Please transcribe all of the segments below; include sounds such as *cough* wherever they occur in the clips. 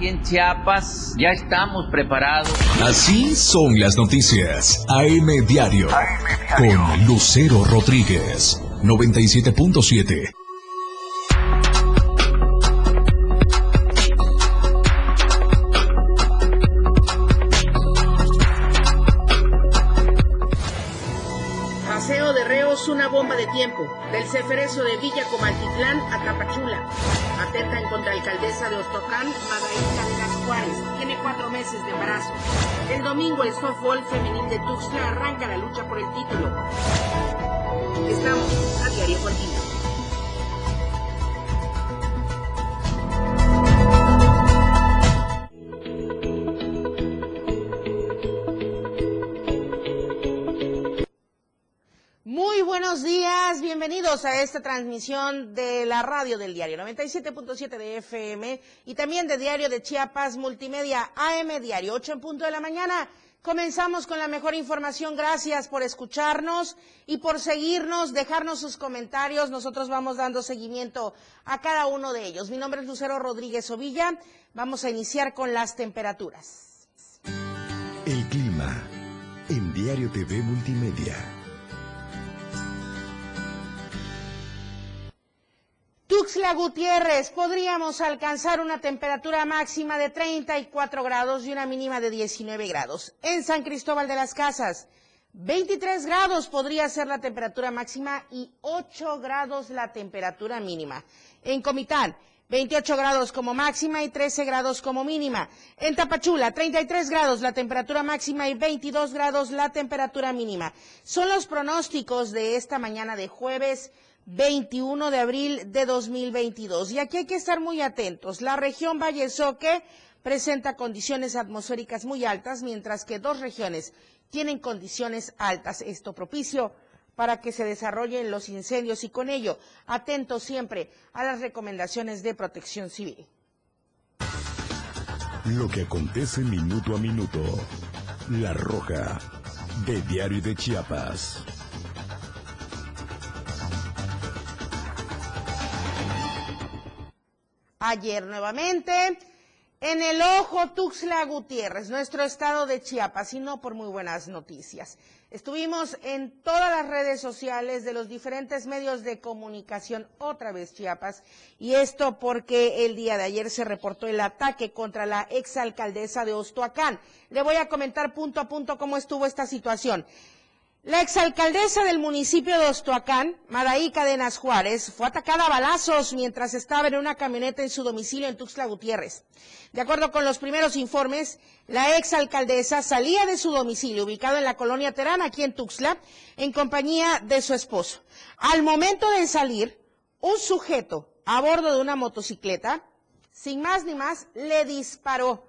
Aquí en Chiapas ya estamos preparados. Así son las noticias. AM Diario. Con Lucero Rodríguez. 97.7. Paseo de Reos, una bomba de tiempo. Del Ceferezo de Villa Comaltitlán a Tapachula. Alcaldesa de Ostocán, Madaín Las Juárez. Tiene cuatro meses de embarazo. El domingo el softball femenil de Tuxtla arranca la lucha por el título. Estamos a diario contigo. Bienvenidos a esta transmisión de la radio del diario 97.7 de FM y también de Diario de Chiapas Multimedia AM Diario 8 en punto de la mañana. Comenzamos con la mejor información. Gracias por escucharnos y por seguirnos, dejarnos sus comentarios. Nosotros vamos dando seguimiento a cada uno de ellos. Mi nombre es Lucero Rodríguez Ovilla. Vamos a iniciar con las temperaturas. El clima en Diario TV Multimedia. Tuxtla Gutiérrez, podríamos alcanzar una temperatura máxima de 34 grados y una mínima de 19 grados. En San Cristóbal de las Casas, 23 grados podría ser la temperatura máxima y 8 grados la temperatura mínima. En Comitán, 28 grados como máxima y 13 grados como mínima. En Tapachula, 33 grados la temperatura máxima y 22 grados la temperatura mínima. Son los pronósticos de esta mañana de jueves 21 de abril de 2022. Y aquí hay que estar muy atentos. La región Valle Soque presenta condiciones atmosféricas muy altas, mientras que dos regiones tienen condiciones altas. Esto propicio para que se desarrollen los incendios y con ello atentos siempre a las recomendaciones de protección civil. Lo que acontece minuto a minuto. La Roja, de Diario de Chiapas. Ayer nuevamente en el ojo Tuxtla Gutiérrez, nuestro estado de Chiapas, y no por muy buenas noticias. Estuvimos en todas las redes sociales de los diferentes medios de comunicación, otra vez Chiapas, y esto porque el día de ayer se reportó el ataque contra la exalcaldesa de Ostoacán. Le voy a comentar punto a punto cómo estuvo esta situación. La exalcaldesa del municipio de Ostoacán, Madaí Cadenas Juárez, fue atacada a balazos mientras estaba en una camioneta en su domicilio en Tuxtla Gutiérrez. De acuerdo con los primeros informes, la exalcaldesa salía de su domicilio ubicado en la colonia Terán, aquí en Tuxtla, en compañía de su esposo. Al momento de salir, un sujeto a bordo de una motocicleta, sin más ni más, le disparó.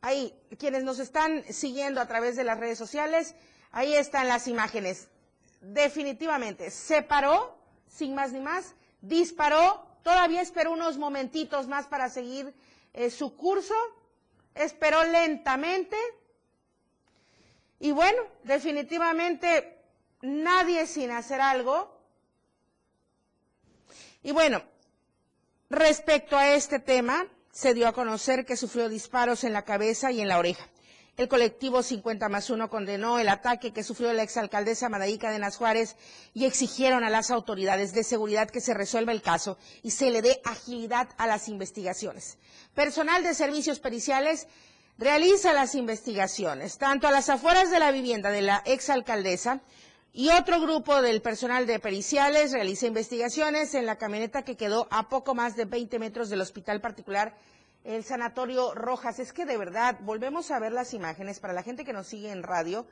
Ahí, quienes nos están siguiendo a través de las redes sociales, Ahí están las imágenes. Definitivamente, se paró, sin más ni más, disparó, todavía esperó unos momentitos más para seguir eh, su curso, esperó lentamente y bueno, definitivamente nadie sin hacer algo. Y bueno, respecto a este tema, se dio a conocer que sufrió disparos en la cabeza y en la oreja. El colectivo 50 más 1 condenó el ataque que sufrió la exalcaldesa Madaí Cadenas Juárez y exigieron a las autoridades de seguridad que se resuelva el caso y se le dé agilidad a las investigaciones. Personal de servicios periciales realiza las investigaciones, tanto a las afueras de la vivienda de la exalcaldesa y otro grupo del personal de periciales realiza investigaciones en la camioneta que quedó a poco más de 20 metros del hospital particular el Sanatorio Rojas. Es que de verdad, volvemos a ver las imágenes para la gente que nos sigue en radio.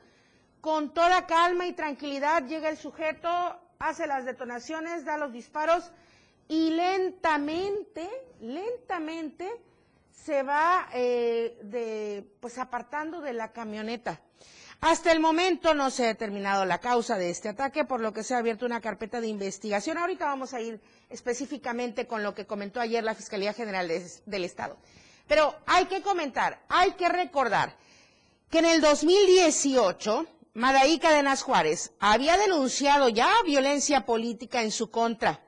Con toda calma y tranquilidad llega el sujeto, hace las detonaciones, da los disparos y lentamente, lentamente se va eh, de, pues apartando de la camioneta. Hasta el momento no se ha determinado la causa de este ataque, por lo que se ha abierto una carpeta de investigación. Ahorita vamos a ir específicamente con lo que comentó ayer la Fiscalía General del Estado. Pero hay que comentar, hay que recordar que en el 2018, Madaí Cadenas Juárez había denunciado ya violencia política en su contra,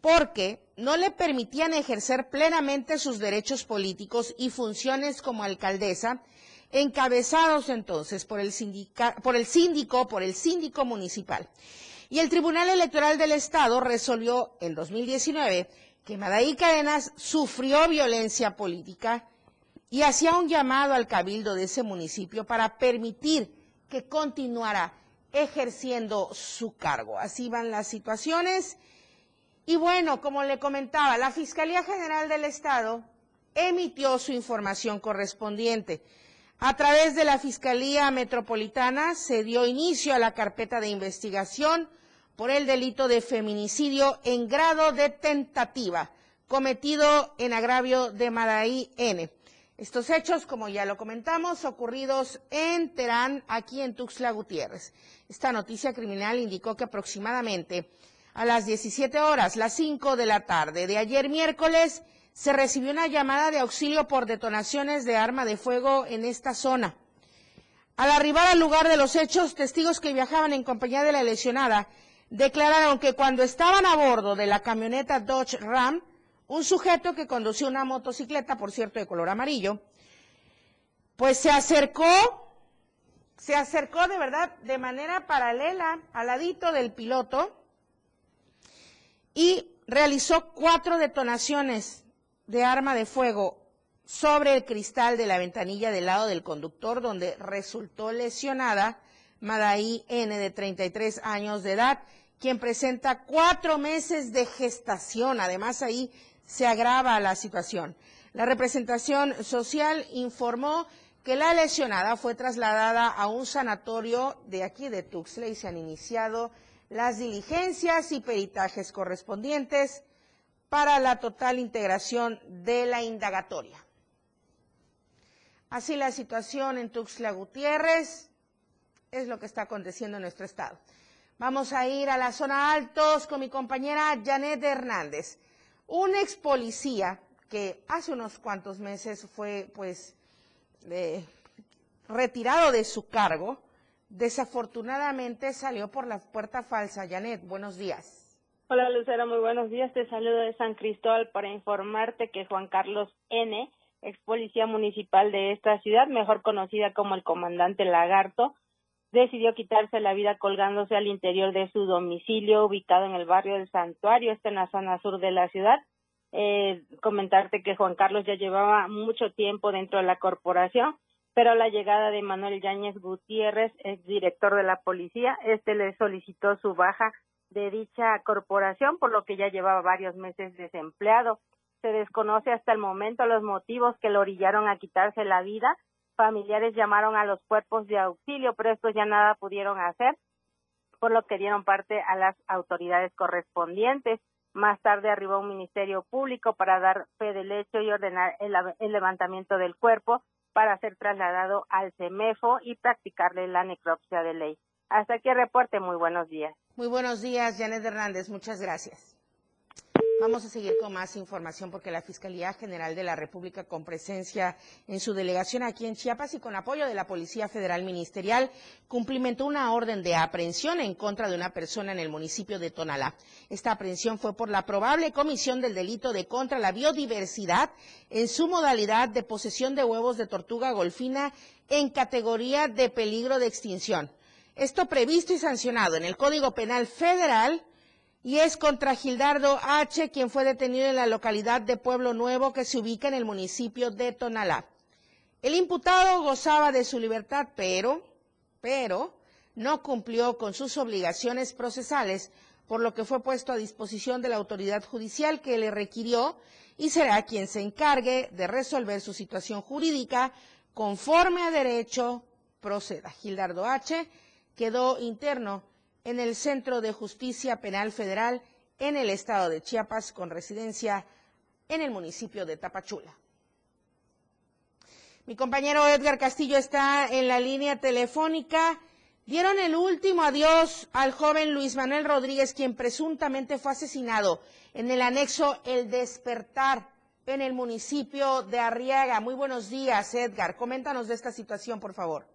porque no le permitían ejercer plenamente sus derechos políticos y funciones como alcaldesa, encabezados entonces por el, por el síndico, por el síndico municipal. Y el Tribunal Electoral del Estado resolvió en 2019 que Madaí Cadenas sufrió violencia política y hacía un llamado al cabildo de ese municipio para permitir que continuara ejerciendo su cargo. Así van las situaciones. Y bueno, como le comentaba, la Fiscalía General del Estado emitió su información correspondiente. A través de la Fiscalía Metropolitana se dio inicio a la carpeta de investigación por el delito de feminicidio en grado de tentativa cometido en agravio de Madaí N. Estos hechos, como ya lo comentamos, ocurridos en Terán, aquí en Tuxtla Gutiérrez. Esta noticia criminal indicó que aproximadamente a las 17 horas, las 5 de la tarde de ayer miércoles, se recibió una llamada de auxilio por detonaciones de arma de fuego en esta zona. Al arribar al lugar de los hechos, testigos que viajaban en compañía de la lesionada declararon que cuando estaban a bordo de la camioneta Dodge Ram, un sujeto que conducía una motocicleta, por cierto, de color amarillo, pues se acercó, se acercó de verdad de manera paralela al ladito del piloto y realizó cuatro detonaciones de arma de fuego sobre el cristal de la ventanilla del lado del conductor, donde resultó lesionada Madaí N, de 33 años de edad, quien presenta cuatro meses de gestación. Además, ahí se agrava la situación. La representación social informó que la lesionada fue trasladada a un sanatorio de aquí de Tuxtla y se han iniciado las diligencias y peritajes correspondientes para la total integración de la indagatoria. Así la situación en Tuxtla Gutiérrez es lo que está aconteciendo en nuestro estado. Vamos a ir a la zona altos con mi compañera Janet Hernández un ex policía que hace unos cuantos meses fue pues eh, retirado de su cargo, desafortunadamente salió por la puerta falsa. Janet, buenos días. Hola Lucero, muy buenos días. Te saludo de San Cristóbal para informarte que Juan Carlos N., ex policía municipal de esta ciudad, mejor conocida como el comandante Lagarto, decidió quitarse la vida colgándose al interior de su domicilio ubicado en el barrio del Santuario, está en la zona sur de la ciudad. Eh, comentarte que Juan Carlos ya llevaba mucho tiempo dentro de la corporación, pero la llegada de Manuel Yáñez Gutiérrez, ex director de la policía, este le solicitó su baja de dicha corporación, por lo que ya llevaba varios meses desempleado. Se desconoce hasta el momento los motivos que lo orillaron a quitarse la vida, familiares llamaron a los cuerpos de auxilio, pero estos ya nada pudieron hacer, por lo que dieron parte a las autoridades correspondientes. Más tarde arribó un ministerio público para dar fe del hecho y ordenar el, levantamiento del cuerpo para ser trasladado al CEMEFO y practicarle la necropsia de ley. Hasta aquí el reporte. Muy buenos días. Muy buenos días, Janet Hernández. Muchas gracias. Vamos a seguir con más información porque la Fiscalía General de la República, con presencia en su delegación aquí en Chiapas y con apoyo de la Policía Federal Ministerial, cumplimentó una orden de aprehensión en contra de una persona en el municipio de Tonalá. Esta aprehensión fue por la probable comisión del delito de contra la biodiversidad en su modalidad de posesión de huevos de tortuga golfina en categoría de peligro de extinción. Esto previsto y sancionado en el Código Penal Federal y es contra Gildardo H., quien fue detenido en la localidad de Pueblo Nuevo, que se ubica en el municipio de Tonalá. El imputado gozaba de su libertad, pero, pero, no cumplió con sus obligaciones procesales, por lo que fue puesto a disposición de la autoridad judicial que le requirió y será quien se encargue de resolver su situación jurídica conforme a derecho proceda. Gildardo H. quedó interno en el Centro de Justicia Penal Federal en el estado de Chiapas con residencia en el municipio de Tapachula. Mi compañero Edgar Castillo está en la línea telefónica. Dieron el último adiós al joven Luis Manuel Rodríguez, quien presuntamente fue asesinado en el anexo El Despertar en el municipio de Arriaga. Muy buenos días, Edgar. Coméntanos de esta situación, por favor.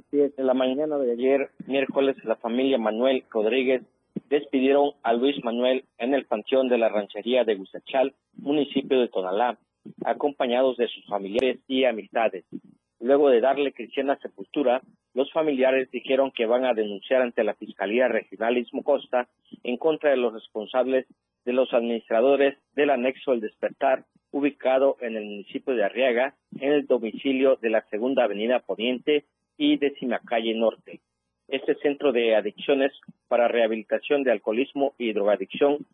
Así es, en la mañana de ayer, miércoles, la familia Manuel Rodríguez despidieron a Luis Manuel en el panteón de la ranchería de Gustachal, municipio de Tonalá, acompañados de sus familiares y amistades. Luego de darle cristiana sepultura, los familiares dijeron que van a denunciar ante la Fiscalía Regional Istmo Costa en contra de los responsables de los administradores del anexo El Despertar, ubicado en el municipio de Arriaga, en el domicilio de la Segunda Avenida Poniente y décima calle Norte. Este centro de adicciones para rehabilitación de alcoholismo y drogadicción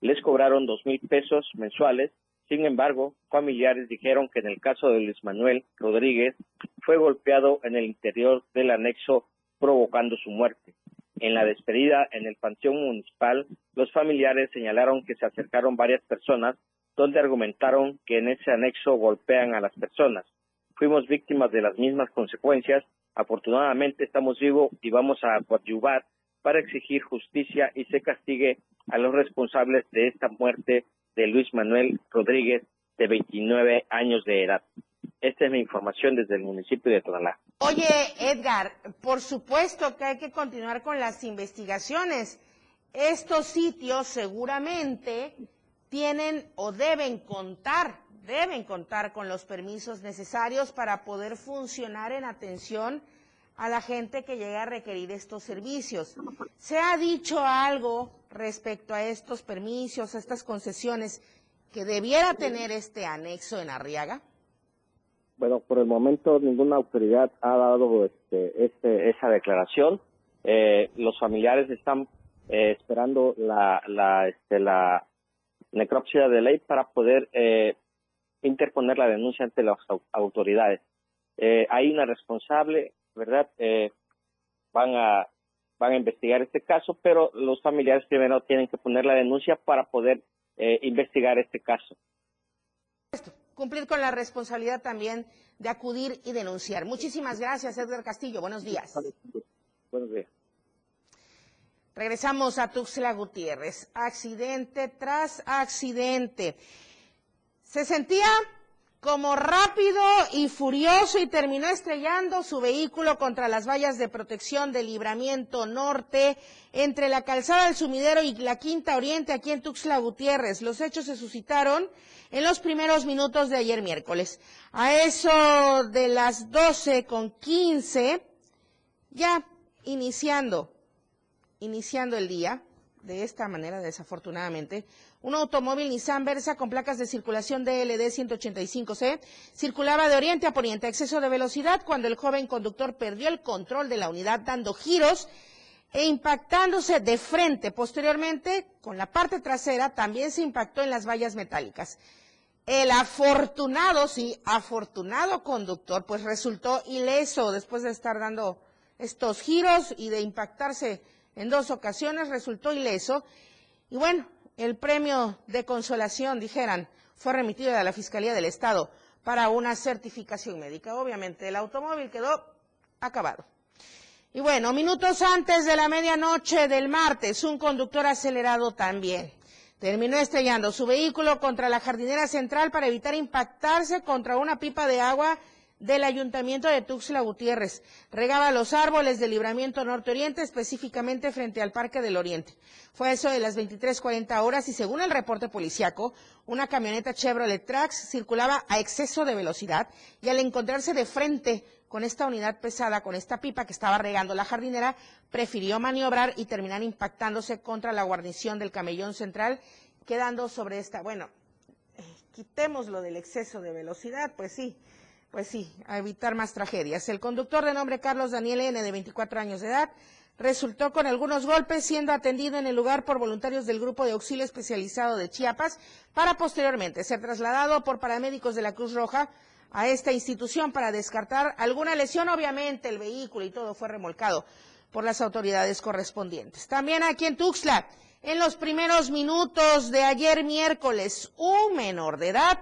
les cobraron dos mil pesos mensuales. Sin embargo, familiares dijeron que en el caso de Luis Manuel Rodríguez fue golpeado en el interior del anexo provocando su muerte. En la despedida en el panteón municipal, los familiares señalaron que se acercaron varias personas donde argumentaron que en ese anexo golpean a las personas. Fuimos víctimas de las mismas consecuencias. Afortunadamente estamos vivos y vamos a coadyuvar para exigir justicia y se castigue a los responsables de esta muerte de Luis Manuel Rodríguez, de 29 años de edad. Esta es mi información desde el municipio de Tonalá. Oye, Edgar, por supuesto que hay que continuar con las investigaciones. Estos sitios seguramente tienen o deben contar, deben contar con los permisos necesarios para poder funcionar en atención a la gente que llega a requerir estos servicios. ¿Se ha dicho algo respecto a estos permisos, a estas concesiones que debiera tener este anexo en Arriaga? Bueno, por el momento ninguna autoridad ha dado este, este, esa declaración. Eh, los familiares están eh, esperando este, la necropsia de ley para poder eh, interponer la denuncia ante las autoridades. Eh, hay una responsable, ¿verdad? Eh, van a van a investigar este caso, pero los familiares primero tienen que poner la denuncia para poder eh, investigar este caso cumplir con la responsabilidad también de acudir y denunciar. Muchísimas gracias, Edgar Castillo. Buenos días. Buenos días. Regresamos a Tuxtla Gutiérrez. Accidente tras accidente. Se sentía como rápido y furioso y terminó estrellando su vehículo contra las vallas de protección del libramiento norte entre la calzada del sumidero y la quinta oriente aquí en Tuxtla Gutiérrez. Los hechos se suscitaron en los primeros minutos de ayer miércoles. A eso de las 12 con 15, ya iniciando, iniciando el día, de esta manera, desafortunadamente, un automóvil Nissan Versa con placas de circulación DLD 185C circulaba de oriente a poniente a exceso de velocidad cuando el joven conductor perdió el control de la unidad dando giros e impactándose de frente. Posteriormente, con la parte trasera, también se impactó en las vallas metálicas. El afortunado, sí, afortunado conductor, pues resultó ileso después de estar dando estos giros y de impactarse en dos ocasiones, resultó ileso. Y bueno, el premio de consolación, dijeran, fue remitido a la Fiscalía del Estado para una certificación médica. Obviamente, el automóvil quedó acabado. Y bueno, minutos antes de la medianoche del martes, un conductor acelerado también terminó estrellando su vehículo contra la jardinera central para evitar impactarse contra una pipa de agua del ayuntamiento de Tuxtla Gutiérrez. Regaba los árboles del libramiento norte-oriente, específicamente frente al Parque del Oriente. Fue eso de las 23.40 horas y según el reporte policiaco, una camioneta Chevrolet Trax circulaba a exceso de velocidad y al encontrarse de frente con esta unidad pesada, con esta pipa que estaba regando la jardinera, prefirió maniobrar y terminar impactándose contra la guarnición del camellón central, quedando sobre esta, bueno, eh, quitemos lo del exceso de velocidad, pues sí, pues sí, a evitar más tragedias. El conductor de nombre Carlos Daniel N., de 24 años de edad, resultó con algunos golpes, siendo atendido en el lugar por voluntarios del Grupo de Auxilio Especializado de Chiapas, para posteriormente ser trasladado por paramédicos de la Cruz Roja a esta institución para descartar alguna lesión. Obviamente el vehículo y todo fue remolcado por las autoridades correspondientes. También aquí en Tuxtla, en los primeros minutos de ayer miércoles, un menor de edad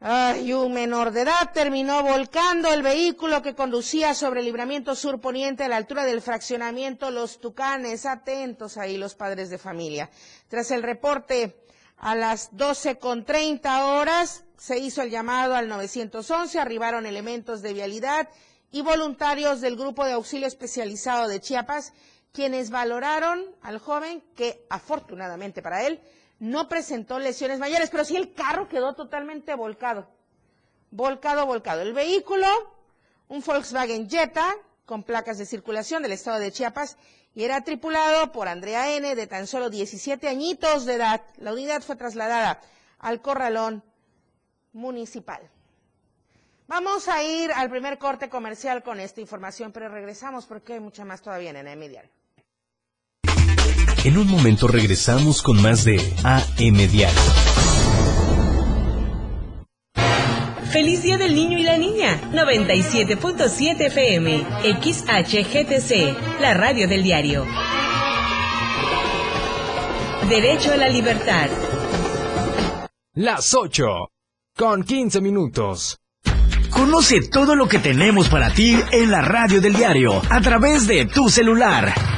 Ay, un menor de edad terminó volcando el vehículo que conducía sobre el libramiento sur poniente a la altura del fraccionamiento Los Tucanes. Atentos ahí los padres de familia. Tras el reporte a las 12 con 30 horas, se hizo el llamado al 911, arribaron elementos de vialidad y voluntarios del Grupo de Auxilio Especializado de Chiapas, quienes valoraron al joven que afortunadamente para él no presentó lesiones mayores, pero sí el carro quedó totalmente volcado. Volcado, volcado. El vehículo, un Volkswagen Jetta con placas de circulación del estado de Chiapas y era tripulado por Andrea N. de tan solo 17 añitos de edad. La unidad fue trasladada al corralón municipal. Vamos a ir al primer corte comercial con esta información, pero regresamos porque hay mucha más todavía en Diario. En un momento regresamos con más de AM Diario. Feliz Día del Niño y la Niña. 97.7 FM. XHGTC. La radio del diario. Derecho a la libertad. Las 8. Con 15 minutos. Conoce todo lo que tenemos para ti en la radio del diario a través de tu celular.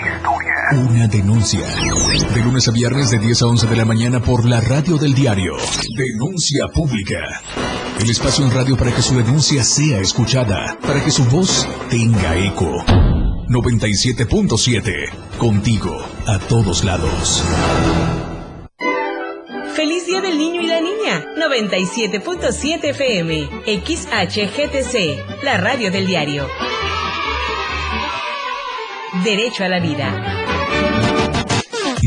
Una denuncia. De lunes a viernes de 10 a 11 de la mañana por la radio del diario. Denuncia pública. El espacio en radio para que su denuncia sea escuchada. Para que su voz tenga eco. 97.7. Contigo. A todos lados. Feliz Día del Niño y la Niña. 97.7 FM. XHGTC. La radio del diario. Derecho a la vida.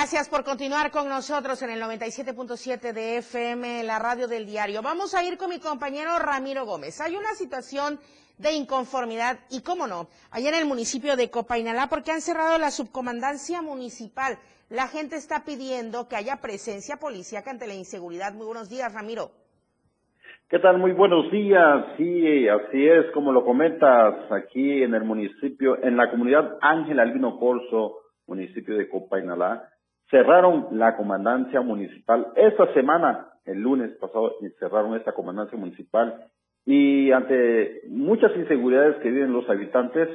Gracias por continuar con nosotros en el 97.7 de FM, la radio del diario. Vamos a ir con mi compañero Ramiro Gómez. Hay una situación de inconformidad y, cómo no, allá en el municipio de Copainalá porque han cerrado la subcomandancia municipal. La gente está pidiendo que haya presencia policíaca ante la inseguridad. Muy buenos días, Ramiro. ¿Qué tal? Muy buenos días. Sí, así es, como lo comentas, aquí en el municipio, en la comunidad Ángel Albino Corso, municipio de Copainalá, cerraron la comandancia municipal. Esta semana, el lunes pasado, cerraron esta comandancia municipal y ante muchas inseguridades que viven los habitantes,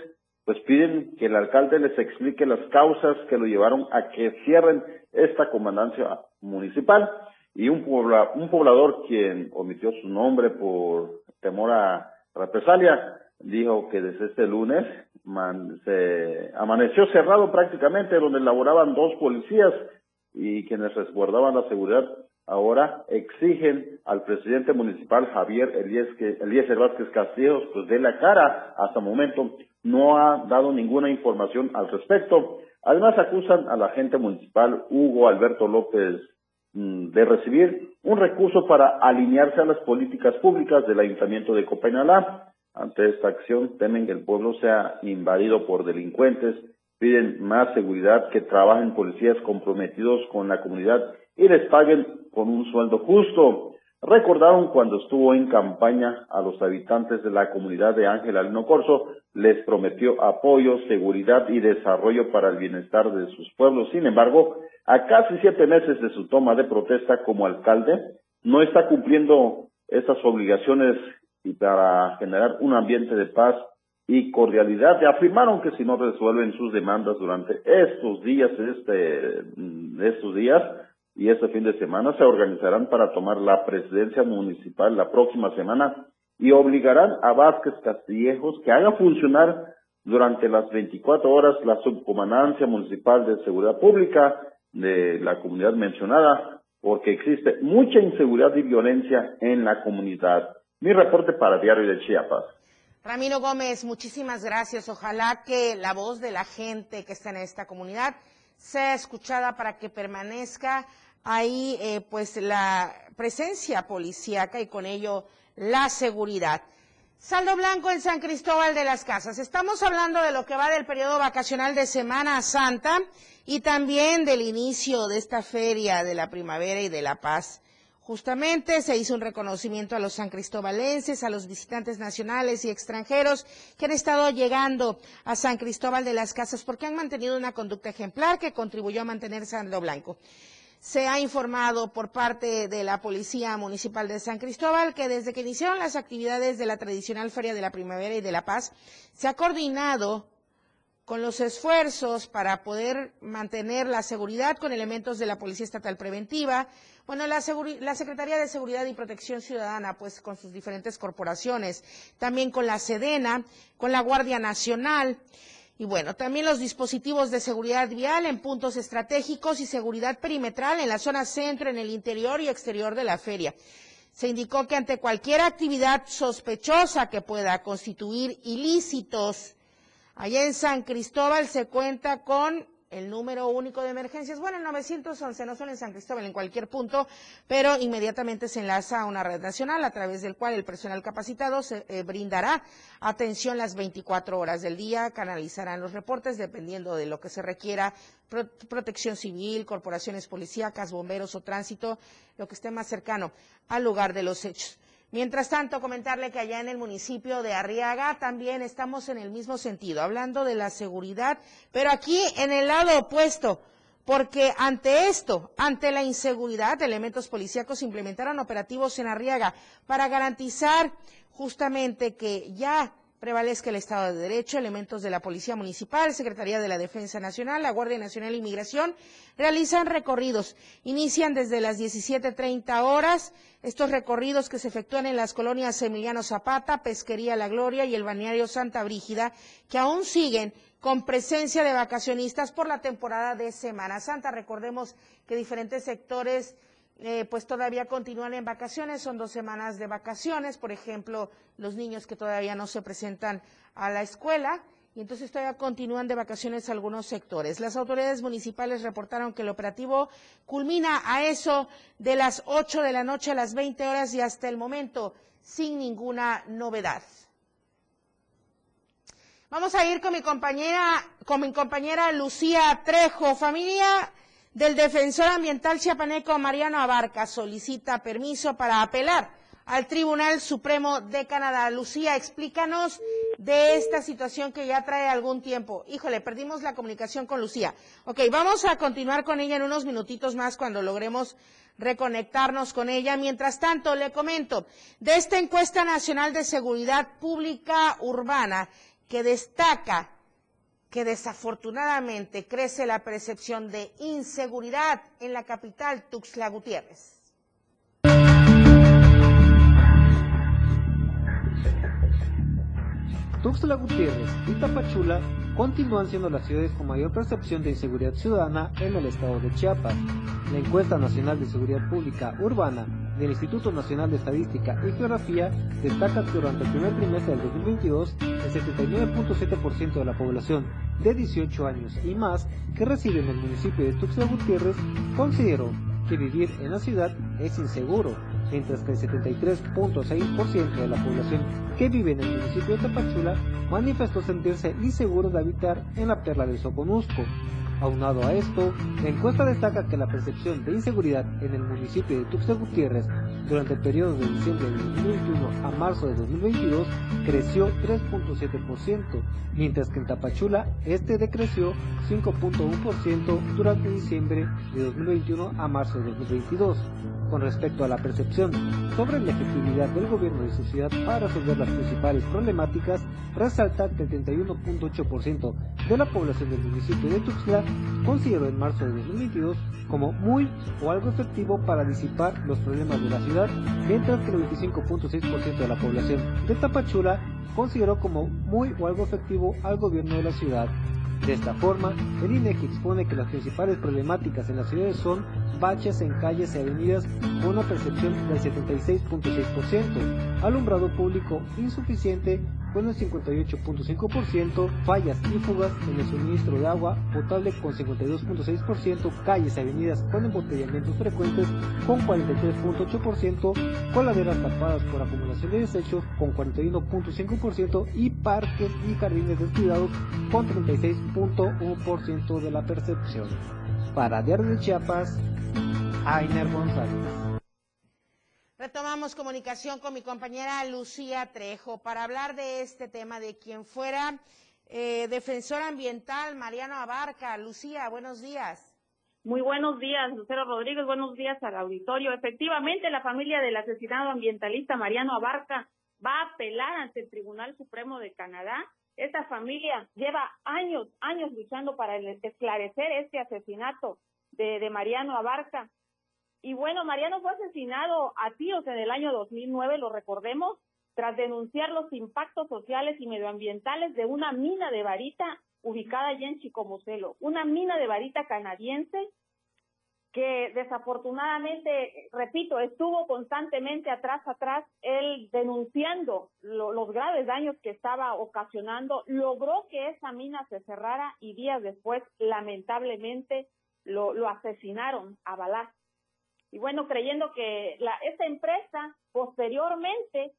pues piden que el alcalde les explique las causas que lo llevaron a que cierren esta comandancia municipal y un, pobla, un poblador quien omitió su nombre por temor a represalia dijo que desde este lunes man, se amaneció cerrado prácticamente donde laboraban dos policías y quienes resguardaban la seguridad ahora exigen al presidente municipal Javier Eliezer Vázquez Castillo pues dé la cara hasta el momento no ha dado ninguna información al respecto Además acusan al agente municipal Hugo Alberto López mm, de recibir un recurso para alinearse a las políticas públicas del Ayuntamiento de Copainalá. Ante esta acción temen que el pueblo sea invadido por delincuentes, piden más seguridad, que trabajen policías comprometidos con la comunidad y les paguen con un sueldo justo. Recordaron cuando estuvo en campaña a los habitantes de la comunidad de Ángel Alino Corso, les prometió apoyo, seguridad y desarrollo para el bienestar de sus pueblos. Sin embargo, a casi siete meses de su toma de protesta como alcalde, no está cumpliendo esas obligaciones y para generar un ambiente de paz y cordialidad. Y afirmaron que si no resuelven sus demandas durante estos días, este, estos días, y este fin de semana se organizarán para tomar la presidencia municipal la próxima semana y obligarán a Vázquez Castillejos que haga funcionar durante las 24 horas la subcomandancia municipal de seguridad pública de la comunidad mencionada, porque existe mucha inseguridad y violencia en la comunidad. Mi reporte para Diario de Chiapas. Ramiro Gómez, muchísimas gracias. Ojalá que la voz de la gente que está en esta comunidad sea escuchada para que permanezca ahí eh, pues la presencia policíaca y con ello la seguridad. Saldo blanco en San Cristóbal de las Casas. Estamos hablando de lo que va del periodo vacacional de Semana Santa y también del inicio de esta feria de la primavera y de la paz. Justamente se hizo un reconocimiento a los san cristóbalenses, a los visitantes nacionales y extranjeros que han estado llegando a San Cristóbal de las Casas porque han mantenido una conducta ejemplar que contribuyó a mantener Saldo Blanco. Se ha informado por parte de la Policía Municipal de San Cristóbal que desde que iniciaron las actividades de la tradicional Feria de la Primavera y de la Paz, se ha coordinado con los esfuerzos para poder mantener la seguridad con elementos de la Policía Estatal Preventiva, bueno, la, Secretaría de Seguridad y Protección Ciudadana, pues con sus diferentes corporaciones, también con la Sedena, con la Guardia Nacional, y bueno, también los dispositivos de seguridad vial en puntos estratégicos y seguridad perimetral en la zona centro, en el interior y exterior de la feria. Se indicó que ante cualquier actividad sospechosa que pueda constituir ilícitos, allá en San Cristóbal se cuenta con el número único de emergencias, bueno, el 911 no solo en San Cristóbal, en cualquier punto, pero inmediatamente se enlaza a una red nacional a través del cual el personal capacitado se eh, brindará atención las 24 horas del día, canalizarán los reportes dependiendo de lo que se requiera, protección civil, corporaciones policíacas, bomberos o tránsito, lo que esté más cercano al lugar de los hechos. Mientras tanto, comentarle que allá en el municipio de Arriaga también estamos en el mismo sentido, hablando de la seguridad, pero aquí en el lado opuesto, porque ante esto, ante la inseguridad, elementos policíacos implementaron operativos en Arriaga para garantizar justamente que ya prevalezca el Estado de Derecho, elementos de la Policía Municipal, Secretaría de la Defensa Nacional, la Guardia Nacional de Inmigración, realizan recorridos. Inician desde las 17.30 horas estos recorridos que se efectúan en las colonias Emiliano Zapata, Pesquería La Gloria y el balneario Santa Brígida, que aún siguen con presencia de vacacionistas por la temporada de Semana Santa. Recordemos que diferentes sectores eh, pues todavía continúan en vacaciones, son dos semanas de vacaciones, por ejemplo, los niños que todavía no se presentan a la escuela, y entonces todavía continúan de vacaciones algunos sectores. Las autoridades municipales reportaron que el operativo culmina a eso de las 8 de la noche a las 20 horas y hasta el momento sin ninguna novedad. Vamos a ir con mi compañera, con mi compañera Lucía Trejo. Familia, del defensor ambiental chiapaneco Mariano Abarca solicita permiso para apelar al Tribunal Supremo de Canadá. Lucía, explícanos de esta situación que ya trae algún tiempo. Híjole, perdimos la comunicación con Lucía. Ok, vamos a continuar con ella en unos minutitos más cuando logremos reconectarnos con ella. Mientras tanto, le comento de esta encuesta nacional de seguridad pública urbana que destaca que desafortunadamente crece la percepción de inseguridad en la capital Tuxtla Gutiérrez. Tuxtla Gutiérrez y Tapachula continúan siendo las ciudades con mayor percepción de inseguridad ciudadana en el estado de Chiapas. La encuesta nacional de seguridad pública urbana del Instituto Nacional de Estadística y Geografía destaca que durante el primer trimestre del 2022, el 79.7% de la población de 18 años y más que reside en el municipio de Tuxtla Gutiérrez consideró que vivir en la ciudad es inseguro, mientras que el 73.6% de la población que vive en el municipio de Tapachula manifestó sentirse inseguro de habitar en la perla del Soconusco. Aunado a esto, la encuesta destaca que la percepción de inseguridad en el municipio de Tuxtla Gutiérrez durante el periodo de diciembre de 2021 a marzo de 2022 creció 3.7%, mientras que en Tapachula este decreció 5.1% durante diciembre de 2021 a marzo de 2022. Con respecto a la percepción sobre la efectividad del gobierno de su ciudad para resolver las principales problemáticas, resalta que el 31.8% de la población del municipio de Tuxtla consideró en marzo de 2022 como muy o algo efectivo para disipar los problemas de la ciudad, mientras que el 25.6% de la población de Tapachula consideró como muy o algo efectivo al gobierno de la ciudad. De esta forma, el INEGI expone que las principales problemáticas en las ciudades son baches en calles y avenidas con una percepción del 76.6%, alumbrado público insuficiente con el 58.5%, fallas y fugas en el suministro de agua potable con 52.6%, calles y avenidas con embotellamientos frecuentes con 43.8%, coladeras tapadas por acumulación de desechos con 41.5% y parques y jardines descuidados con 36.1% de la percepción. Para Diario de Chiapas, Ainer González. Retomamos comunicación con mi compañera Lucía Trejo para hablar de este tema de quien fuera eh, defensor ambiental, Mariano Abarca. Lucía, buenos días. Muy buenos días, Lucero Rodríguez. Buenos días al auditorio. Efectivamente, la familia del asesinado ambientalista Mariano Abarca va a apelar ante el Tribunal Supremo de Canadá. Esta familia lleva años, años luchando para esclarecer este asesinato de, de Mariano Abarca. Y bueno, Mariano fue asesinado a tiros en el año 2009, lo recordemos, tras denunciar los impactos sociales y medioambientales de una mina de varita ubicada allí en Chicomucelo, una mina de varita canadiense que desafortunadamente, repito, estuvo constantemente atrás, atrás, él denunciando los graves daños que estaba ocasionando, logró que esa mina se cerrara y días después, lamentablemente, lo, lo asesinaron a balazos. Y bueno, creyendo que la, esta empresa posteriormente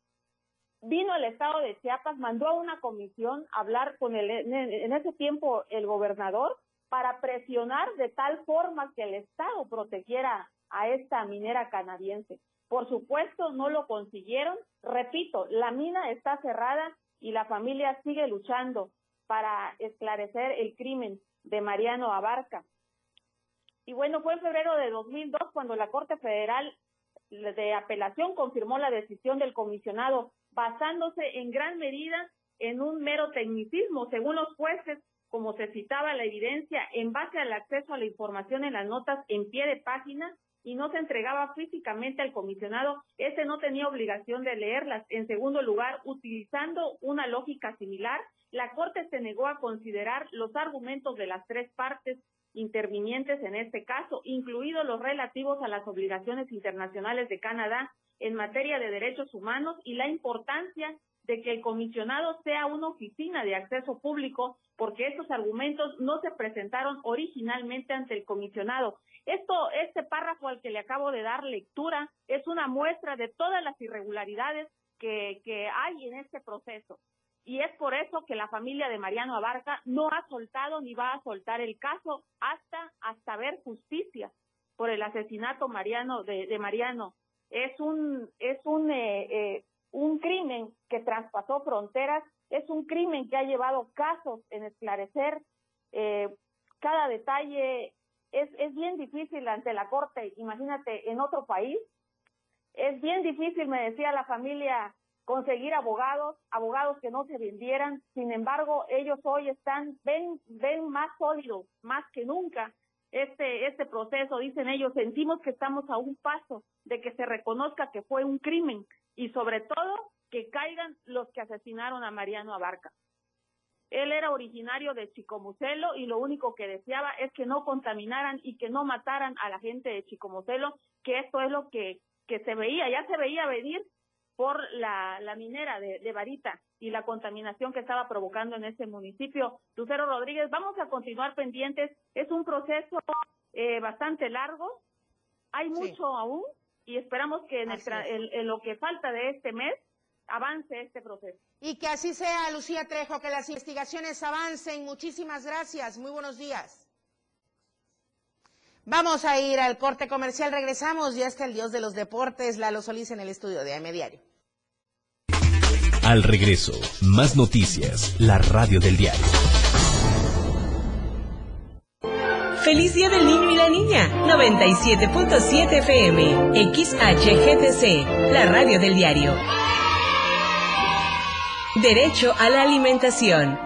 vino al estado de Chiapas, mandó a una comisión a hablar con el, en ese tiempo el gobernador para presionar de tal forma que el estado protegiera a esta minera canadiense. Por supuesto, no lo consiguieron. Repito, la mina está cerrada y la familia sigue luchando para esclarecer el crimen de Mariano Abarca. Y bueno, fue en febrero de 2002 cuando la Corte Federal de Apelación confirmó la decisión del comisionado basándose en gran medida en un mero tecnicismo, según los jueces, como se citaba la evidencia, en base al acceso a la información en las notas en pie de página y no se entregaba físicamente al comisionado, ese no tenía obligación de leerlas. En segundo lugar, utilizando una lógica similar, la Corte se negó a considerar los argumentos de las tres partes intervinientes en este caso, incluidos los relativos a las obligaciones internacionales de Canadá en materia de derechos humanos y la importancia de que el comisionado sea una oficina de acceso público, porque estos argumentos no se presentaron originalmente ante el comisionado. Esto, este párrafo al que le acabo de dar lectura, es una muestra de todas las irregularidades que, que hay en este proceso y es por eso que la familia de Mariano Abarca no ha soltado ni va a soltar el caso hasta hasta ver justicia por el asesinato Mariano de, Mariano. Es un es un eh, eh, un crimen que traspasó fronteras es un crimen que ha llevado casos en esclarecer eh, cada detalle. Es es bien difícil ante la corte imagínate en otro país es bien difícil me decía la familia conseguir abogados, abogados que no se vendieran. Sin embargo, ellos hoy están, ven, ven más sólidos, más que nunca este, este proceso. Dicen ellos, sentimos que estamos a un paso de que se reconozca que fue un crimen y sobre todo que caigan los que asesinaron a Mariano Abarca. Él era originario de Chicomucelo y lo único que deseaba es que no contaminaran y que no mataran a la gente de Chicomucelo, que esto es lo que que se veía, ya se veía venir por la, la minera de, de Varita y la contaminación que estaba provocando en ese municipio. Lucero Rodríguez, vamos a continuar pendientes. Es un proceso eh, bastante largo, hay mucho aún y esperamos que en, el en lo que falta de este mes avance este proceso. Y que así sea, Lucía Trejo, que las investigaciones avancen. Muchísimas gracias. Muy buenos días. Vamos a ir al corte comercial, regresamos, ya está el dios de los deportes, Lalo Solís en el estudio de AM Diario. Al regreso, más noticias, la radio del diario. Feliz Día del Niño y la Niña, 97.7 FM, XHGTC, la radio del diario. Derecho a la alimentación.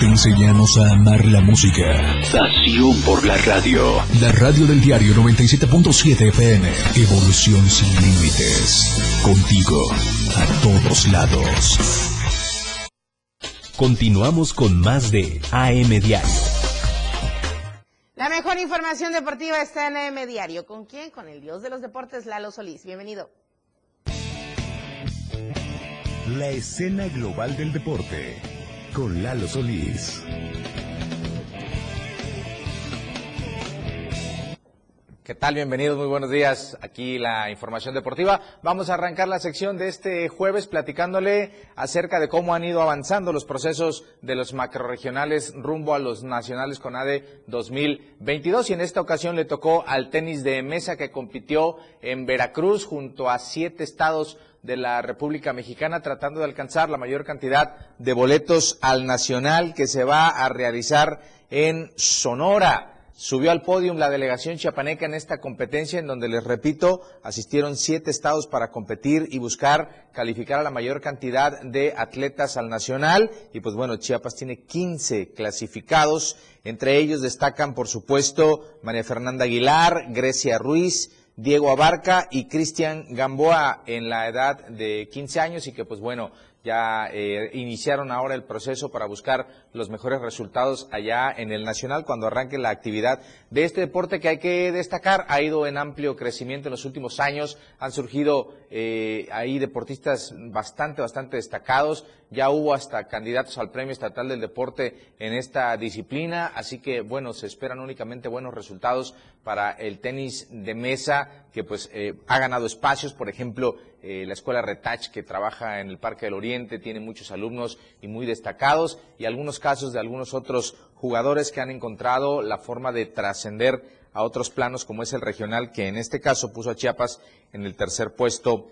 Te enseñamos a amar la música. Pasión por la radio. La radio del diario 97.7 FM. Evolución sin límites. Contigo a todos lados. Continuamos con más de AM Diario. La mejor información deportiva está en AM Diario. ¿Con quién? Con el dios de los deportes, Lalo Solís. Bienvenido. La escena global del deporte con Lalo Solís. ¿Qué tal? Bienvenidos, muy buenos días. Aquí la información deportiva. Vamos a arrancar la sección de este jueves platicándole acerca de cómo han ido avanzando los procesos de los macroregionales rumbo a los nacionales con ADE 2022. Y en esta ocasión le tocó al tenis de mesa que compitió en Veracruz junto a siete estados de la República Mexicana tratando de alcanzar la mayor cantidad de boletos al nacional que se va a realizar en Sonora. Subió al podio la delegación chiapaneca en esta competencia en donde, les repito, asistieron siete estados para competir y buscar calificar a la mayor cantidad de atletas al nacional. Y pues bueno, Chiapas tiene 15 clasificados. Entre ellos destacan, por supuesto, María Fernanda Aguilar, Grecia Ruiz, Diego Abarca y Cristian Gamboa en la edad de 15 años y que pues bueno, ya eh, iniciaron ahora el proceso para buscar los mejores resultados allá en el Nacional cuando arranque la actividad de este deporte que hay que destacar. Ha ido en amplio crecimiento en los últimos años. Han surgido eh, ahí deportistas bastante, bastante destacados. Ya hubo hasta candidatos al Premio Estatal del Deporte en esta disciplina. Así que, bueno, se esperan únicamente buenos resultados para el tenis de mesa que pues eh, ha ganado espacios. Por ejemplo, eh, la escuela Retach, que trabaja en el Parque del Oriente, tiene muchos alumnos y muy destacados, y algunos casos de algunos otros jugadores que han encontrado la forma de trascender a otros planos, como es el regional, que en este caso puso a Chiapas en el tercer puesto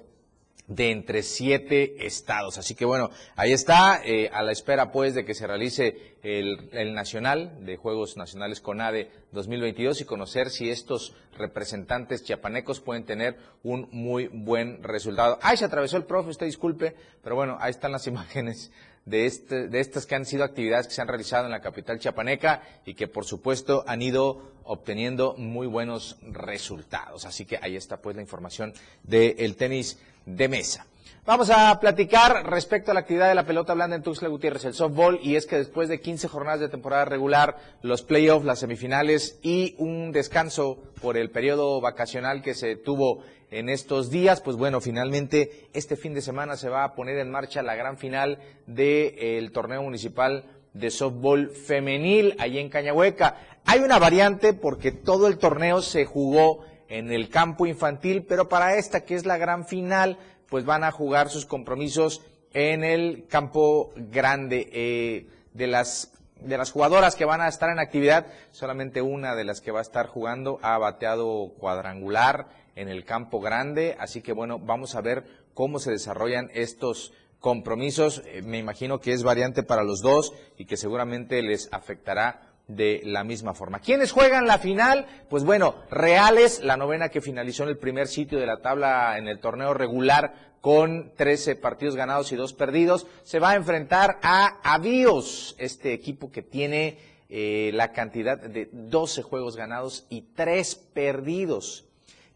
de entre siete estados. Así que bueno, ahí está, eh, a la espera pues de que se realice el, el, Nacional de Juegos Nacionales CONADE 2022 y conocer si estos representantes chiapanecos pueden tener un muy buen resultado. Ahí se atravesó el profe, usted disculpe, pero bueno, ahí están las *laughs* imágenes de, este, de estas que han sido actividades que se han realizado en la capital chiapaneca y que por supuesto han ido obteniendo muy buenos resultados. Así que ahí está pues la información del tenis de mesa. Vamos a platicar respecto a la actividad de la pelota blanda en Tuxtla Gutiérrez, el softball, y es que después de 15 jornadas de temporada regular, los playoffs, las semifinales y un descanso por el periodo vacacional que se tuvo en estos días, pues bueno, finalmente este fin de semana se va a poner en marcha la gran final del torneo municipal de softball femenil ahí en Cañahueca. Hay una variante porque todo el torneo se jugó en el campo infantil, pero para esta que es la gran final, pues van a jugar sus compromisos en el campo grande. Eh, de las de las jugadoras que van a estar en actividad, solamente una de las que va a estar jugando ha bateado cuadrangular en el campo grande, así que bueno, vamos a ver cómo se desarrollan estos compromisos. Eh, me imagino que es variante para los dos y que seguramente les afectará de la misma forma. ¿Quiénes juegan la final? Pues bueno, Reales, la novena que finalizó en el primer sitio de la tabla en el torneo regular con 13 partidos ganados y dos perdidos, se va a enfrentar a Avíos, este equipo que tiene eh, la cantidad de 12 juegos ganados y 3 perdidos.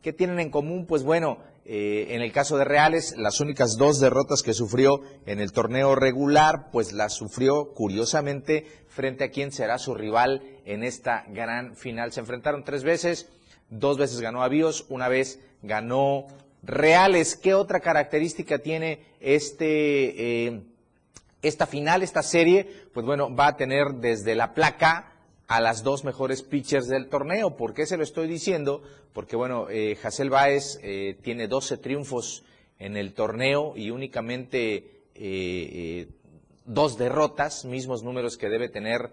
¿Qué tienen en común? Pues bueno, eh, en el caso de Reales, las únicas dos derrotas que sufrió en el torneo regular, pues las sufrió curiosamente frente a quien será su rival en esta gran final. Se enfrentaron tres veces, dos veces ganó Avíos, una vez ganó Reales. ¿Qué otra característica tiene este, eh, esta final, esta serie? Pues bueno, va a tener desde la placa a las dos mejores pitchers del torneo. ¿Por qué se lo estoy diciendo? Porque, bueno, eh, Baez eh, tiene 12 triunfos en el torneo y únicamente eh, eh, dos derrotas, mismos números que debe tener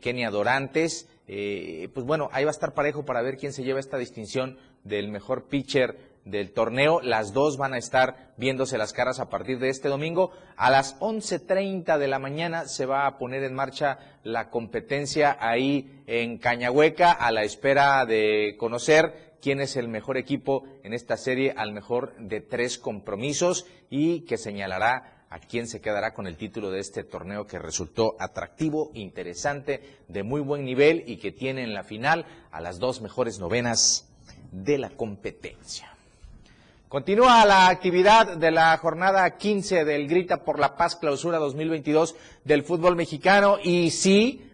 Kenia Dorantes. pues bueno, ahí va a estar parejo para ver quién se lleva esta distinción del mejor pitcher del torneo. Las dos van a estar viéndose las caras a partir de este domingo. A las 11.30 de la mañana se va a poner en marcha la competencia ahí en Cañahueca a la espera de conocer quién es el mejor equipo en esta serie al mejor de tres compromisos y que señalará a quién se quedará con el título de este torneo que resultó atractivo, interesante, de muy buen nivel y que tiene en la final a las dos mejores novenas de la competencia. Continúa la actividad de la jornada 15 del Grita por la Paz Clausura 2022 del fútbol mexicano. Y sí,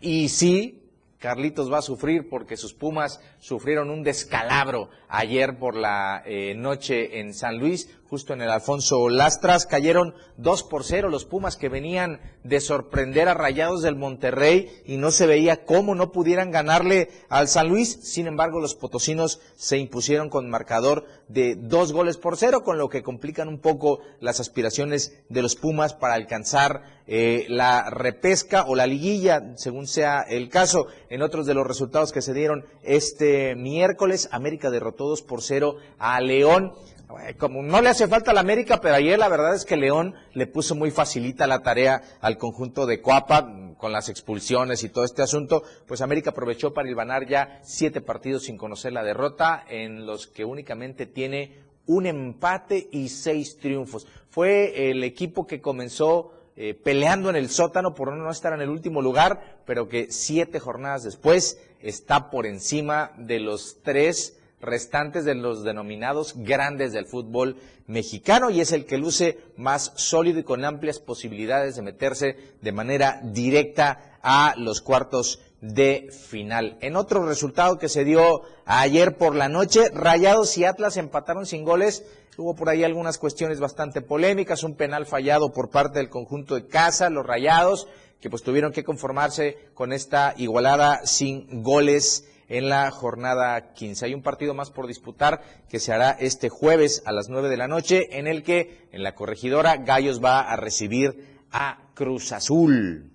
y sí, Carlitos va a sufrir porque sus Pumas sufrieron un descalabro ayer por la eh, noche en San Luis, justo en el Alfonso Lastras. Cayeron 2 por 0 los Pumas que venían de sorprender a Rayados del Monterrey y no se veía cómo no pudieran ganarle al San Luis. Sin embargo, los potosinos se impusieron con marcador de dos goles por cero, con lo que complican un poco las aspiraciones de los Pumas para alcanzar eh, la repesca o la liguilla, según sea el caso. En otros de los resultados que se dieron este miércoles, América derrotó dos por cero a León. Como no le hace falta a la América, pero ayer la verdad es que León le puso muy facilita la tarea al conjunto de Coapa con las expulsiones y todo este asunto, pues América aprovechó para ilvanar ya siete partidos sin conocer la derrota, en los que únicamente tiene un empate y seis triunfos. Fue el equipo que comenzó eh, peleando en el sótano por no estar en el último lugar, pero que siete jornadas después está por encima de los tres restantes de los denominados grandes del fútbol mexicano y es el que luce más sólido y con amplias posibilidades de meterse de manera directa a los cuartos de final. En otro resultado que se dio ayer por la noche, Rayados y Atlas empataron sin goles. Hubo por ahí algunas cuestiones bastante polémicas, un penal fallado por parte del conjunto de casa, los Rayados, que pues tuvieron que conformarse con esta igualada sin goles en la jornada 15. Hay un partido más por disputar que se hará este jueves a las 9 de la noche, en el que en la corregidora Gallos va a recibir a Cruz Azul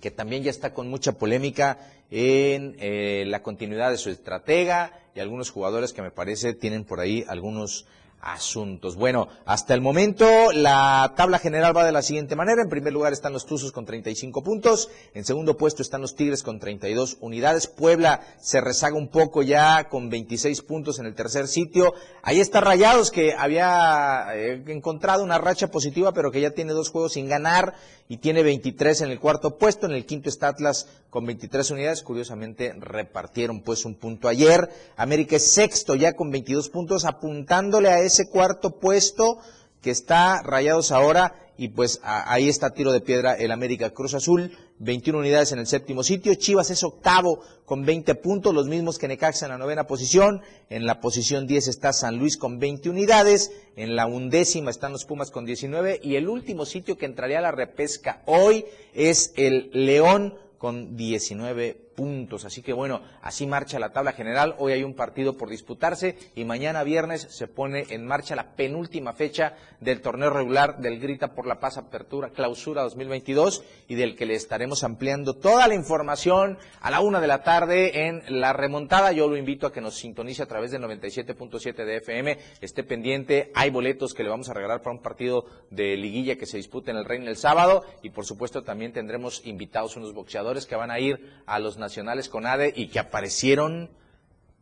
que también ya está con mucha polémica en eh, la continuidad de su estratega y algunos jugadores que me parece tienen por ahí algunos asuntos. Bueno, hasta el momento la tabla general va de la siguiente manera. En primer lugar están los Tuzos con 35 puntos. En segundo puesto están los Tigres con 32 unidades. Puebla se rezaga un poco ya con 26 puntos en el tercer sitio. Ahí está Rayados que había eh, encontrado una racha positiva pero que ya tiene dos juegos sin ganar y tiene 23 en el cuarto puesto. En el quinto está Atlas con 23 unidades. Curiosamente repartieron pues un punto ayer. América es sexto ya con 22 puntos apuntándole a ese cuarto puesto que está rayados ahora y pues ahí está tiro de piedra el América Cruz Azul, 21 unidades en el séptimo sitio, Chivas es octavo con 20 puntos, los mismos que Necaxa en la novena posición, en la posición 10 está San Luis con 20 unidades, en la undécima están los Pumas con 19 y el último sitio que entraría a la repesca hoy es el León con 19 puntos. Así que bueno, así marcha la tabla general. Hoy hay un partido por disputarse y mañana viernes se pone en marcha la penúltima fecha del torneo regular del Grita por la Paz Apertura Clausura 2022 y del que le estaremos ampliando toda la información a la una de la tarde en la remontada. Yo lo invito a que nos sintonice a través del 97.7 de FM. Esté pendiente. Hay boletos que le vamos a regalar para un partido de liguilla que se disputa en el Reino el sábado y por supuesto también tendremos invitados unos boxeadores que van a ir a los nacionales con ADE y que aparecieron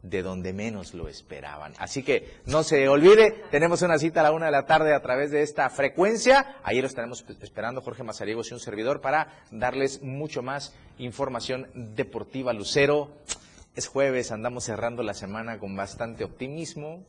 de donde menos lo esperaban. Así que no se olvide, tenemos una cita a la una de la tarde a través de esta frecuencia. Ahí lo estaremos esperando Jorge Mazariegos y un servidor para darles mucho más información deportiva. Lucero, es jueves, andamos cerrando la semana con bastante optimismo.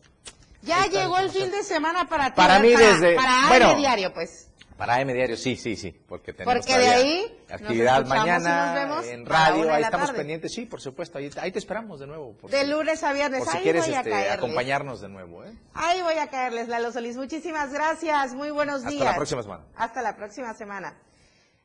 Ya llegó el fin de semana para ti. Para mí desde... Para bueno, diario, pues. Para AM Diario, sí, sí, sí, porque tenemos porque de ahí actividad mañana en radio, ahí estamos pendientes, sí, por supuesto, ahí, te esperamos de nuevo. de lunes a viernes, por si quieres este, acompañarnos de nuevo. ¿eh? Ahí voy a caerles, Lalo Solís, muchísimas gracias, muy buenos días. Hasta la próxima semana. Hasta la próxima semana.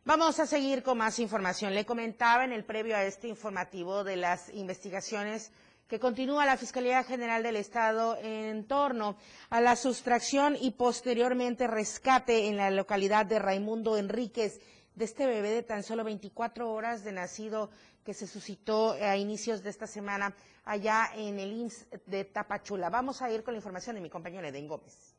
Vamos a seguir con más información. Le comentaba en el previo a este informativo de las investigaciones que continúa la Fiscalía General del Estado en torno a la sustracción y posteriormente rescate en la localidad de Raimundo Enríquez de este bebé de tan solo 24 horas de nacido que se suscitó a inicios de esta semana allá en el IMSS de Tapachula. Vamos a ir con la información de mi compañero Eden Gómez.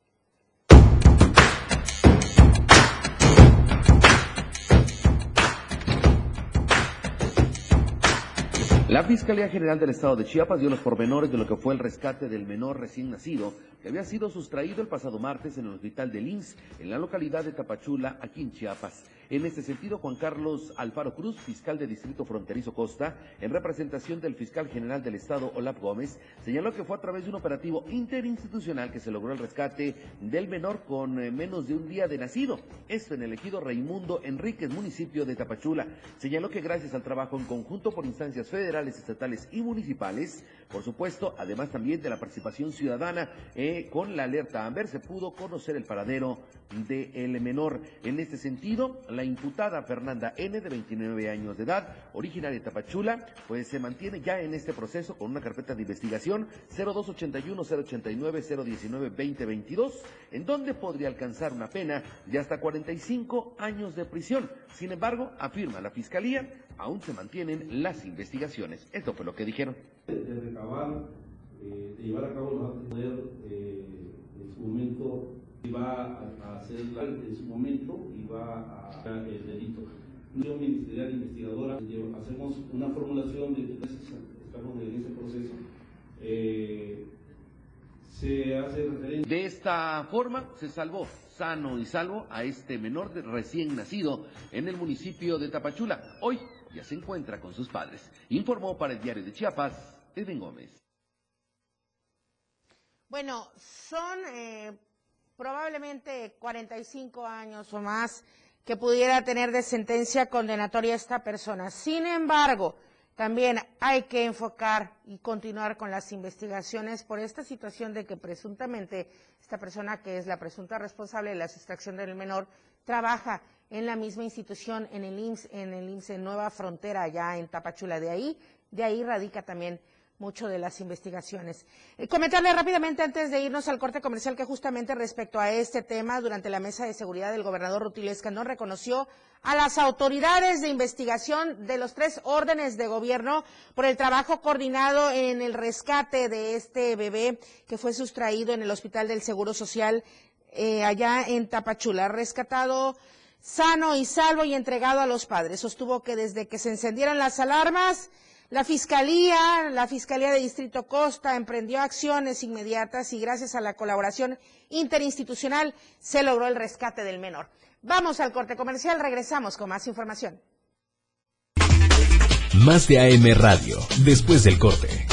La Fiscalía General del Estado de Chiapas dio los pormenores de lo que fue el rescate del menor recién nacido que había sido sustraído el pasado martes en el hospital de Lins, en la localidad de Tapachula, aquí en Chiapas. En este sentido, Juan Carlos Alfaro Cruz, fiscal de Distrito Fronterizo Costa, en representación del fiscal general del Estado, Olaf Gómez, señaló que fue a través de un operativo interinstitucional que se logró el rescate del menor con eh, menos de un día de nacido. Esto en el ejido Raimundo Enríquez, municipio de Tapachula. Señaló que gracias al trabajo en conjunto por instancias federales, estatales y municipales, por supuesto, además también de la participación ciudadana eh, con la alerta Amber, se pudo conocer el paradero del menor. En este sentido, la imputada Fernanda N, de 29 años de edad, originaria de Tapachula, pues se mantiene ya en este proceso con una carpeta de investigación 0281-089-019-2022, en donde podría alcanzar una pena de hasta 45 años de prisión. Sin embargo, afirma la Fiscalía, aún se mantienen las investigaciones. Esto fue lo que dijeron. Eh, de llevar a cabo eh, momento va a hacer en su momento y va a el delito. Yo ministerial investigadora hacemos una formulación de estamos en ese proceso. Eh, se hace referencia. De esta forma se salvó sano y salvo a este menor de recién nacido en el municipio de Tapachula. Hoy ya se encuentra con sus padres. Informó para el diario de Chiapas, Edwin Gómez. Bueno, son eh, probablemente 45 años o más que pudiera tener de sentencia condenatoria esta persona. Sin embargo, también hay que enfocar y continuar con las investigaciones por esta situación de que presuntamente esta persona que es la presunta responsable de la sustracción del menor trabaja en la misma institución en el IMSS, en el IMSS en Nueva Frontera, allá en Tapachula. De ahí, de ahí radica también mucho de las investigaciones. Eh, comentarle rápidamente antes de irnos al corte comercial que justamente respecto a este tema, durante la mesa de seguridad del gobernador Rutilio Escandón reconoció a las autoridades de investigación de los tres órdenes de gobierno por el trabajo coordinado en el rescate de este bebé que fue sustraído en el Hospital del Seguro Social eh, allá en Tapachula, rescatado sano y salvo y entregado a los padres. Sostuvo que desde que se encendieron las alarmas, la Fiscalía, la Fiscalía de Distrito Costa emprendió acciones inmediatas y gracias a la colaboración interinstitucional se logró el rescate del menor. Vamos al corte comercial, regresamos con más información. Más de AM Radio, después del corte.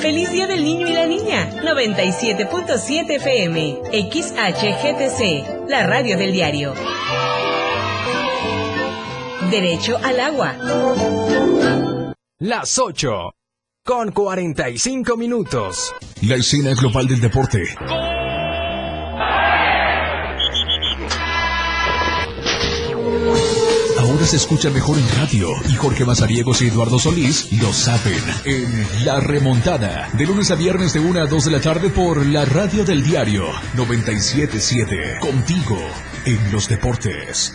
Feliz Día del Niño y la Niña, 97.7 FM, XHGTC, la radio del diario derecho al agua. Las 8 con 45 minutos. La escena global del deporte. Ahora se escucha mejor en radio y Jorge Mazariegos y Eduardo Solís lo saben en La Remontada, de lunes a viernes de 1 a 2 de la tarde por la radio del diario 977, contigo en los deportes.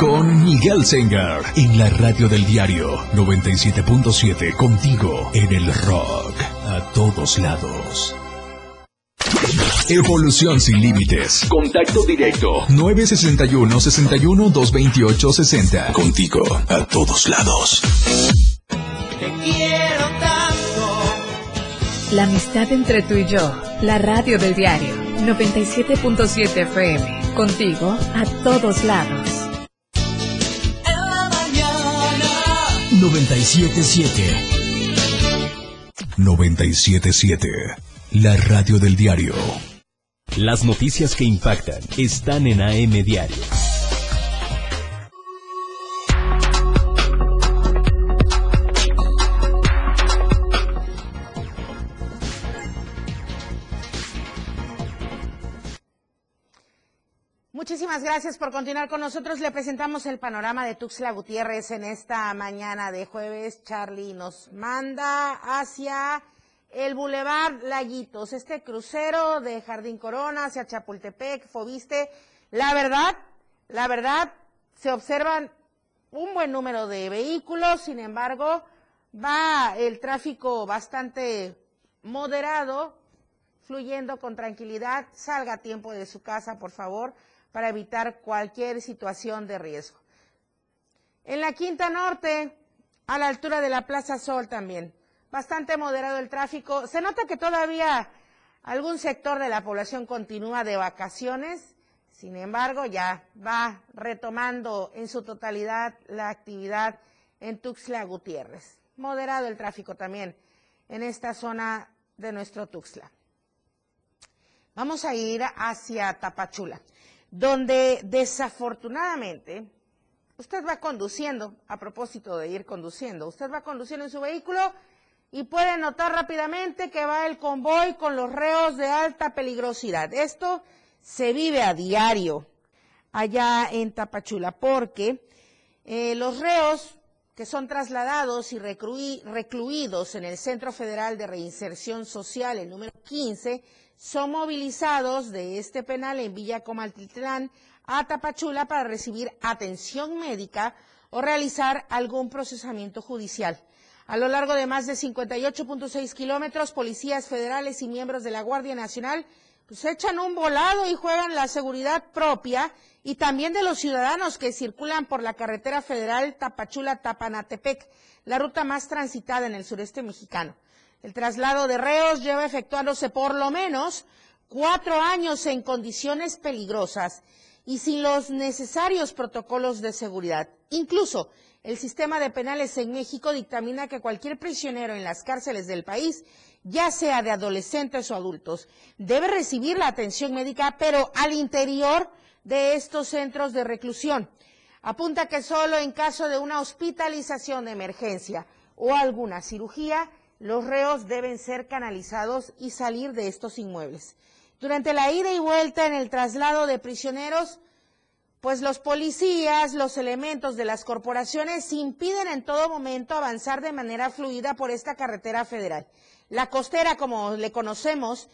con Miguel Sengar en la radio del diario 97.7 contigo en el rock a todos lados. Evolución sin límites. Contacto directo 961 61 228 60 contigo a todos lados. Te quiero tanto. La amistad entre tú y yo, la radio del diario 97.7 FM, contigo a todos lados. 977. 977. La radio del diario. Las noticias que impactan están en AM Diario. Gracias por continuar con nosotros. Le presentamos el panorama de Tuxtla Gutiérrez en esta mañana de jueves. Charlie nos manda hacia el Boulevard Laguitos, este crucero de Jardín Corona hacia Chapultepec, Fobiste. La verdad, la verdad, se observan un buen número de vehículos, sin embargo, va el tráfico bastante moderado, fluyendo con tranquilidad. Salga a tiempo de su casa, por favor para evitar cualquier situación de riesgo. En la Quinta Norte, a la altura de la Plaza Sol también, bastante moderado el tráfico. Se nota que todavía algún sector de la población continúa de vacaciones, sin embargo, ya va retomando en su totalidad la actividad en Tuxtla Gutiérrez. Moderado el tráfico también en esta zona de nuestro Tuxtla. Vamos a ir hacia Tapachula, donde desafortunadamente usted va conduciendo, a propósito de ir conduciendo, usted va conduciendo en su vehículo y puede notar rápidamente que va el convoy con los reos de alta peligrosidad. Esto se vive a diario allá en Tapachula, porque eh, los reos que son trasladados y recluidos en el Centro Federal de Reinserción Social, el número 15, son movilizados de este penal en Villa Comaltitlán a Tapachula para recibir atención médica o realizar algún procesamiento judicial. A lo largo de más de 58.6 kilómetros, policías federales y miembros de la Guardia Nacional pues echan un volado y juegan la seguridad propia y también de los ciudadanos que circulan por la carretera federal Tapachula-Tapanatepec, la ruta más transitada en el sureste mexicano. El traslado de reos lleva efectuándose por lo menos cuatro años en condiciones peligrosas y sin los necesarios protocolos de seguridad. Incluso el sistema de penales en México dictamina que cualquier prisionero en las cárceles del país ya sea de adolescentes o adultos, debe recibir la atención médica, pero al interior de estos centros de reclusión. Apunta que solo en caso de una hospitalización de emergencia o alguna cirugía, los reos deben ser canalizados y salir de estos inmuebles. Durante la ida y vuelta en el traslado de prisioneros, pues los policías, los elementos de las corporaciones impiden en todo momento avanzar de manera fluida por esta carretera federal. La costera, como le conocemos,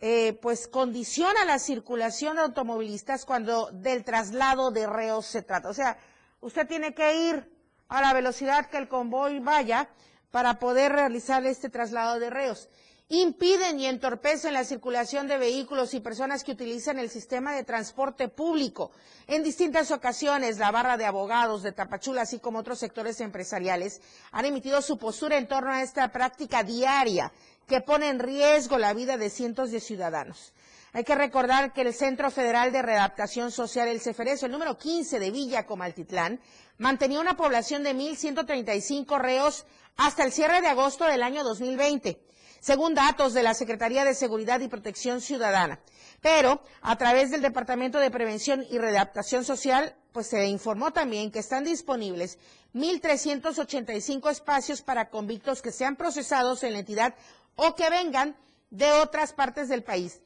eh, pues condiciona la circulación de automovilistas cuando del traslado de reos se trata. O sea, usted tiene que ir a la velocidad que el convoy vaya para poder realizar este traslado de reos. Impiden y entorpecen la circulación de vehículos y personas que utilizan el sistema de transporte público. En distintas ocasiones, la barra de abogados de Tapachula, así como otros sectores empresariales, han emitido su postura en torno a esta práctica diaria que pone en riesgo la vida de cientos de ciudadanos. Hay que recordar que el Centro Federal de Readaptación Social, el CEFERES, el número 15 de Villa Comaltitlán, mantenía una población de 1.135 reos hasta el cierre de agosto del año 2020, según datos de la Secretaría de Seguridad y Protección Ciudadana. Pero a través del Departamento de Prevención y Readaptación Social, pues se informó también que están disponibles 1.385 espacios para convictos que sean procesados en la entidad o que vengan de otras partes del país.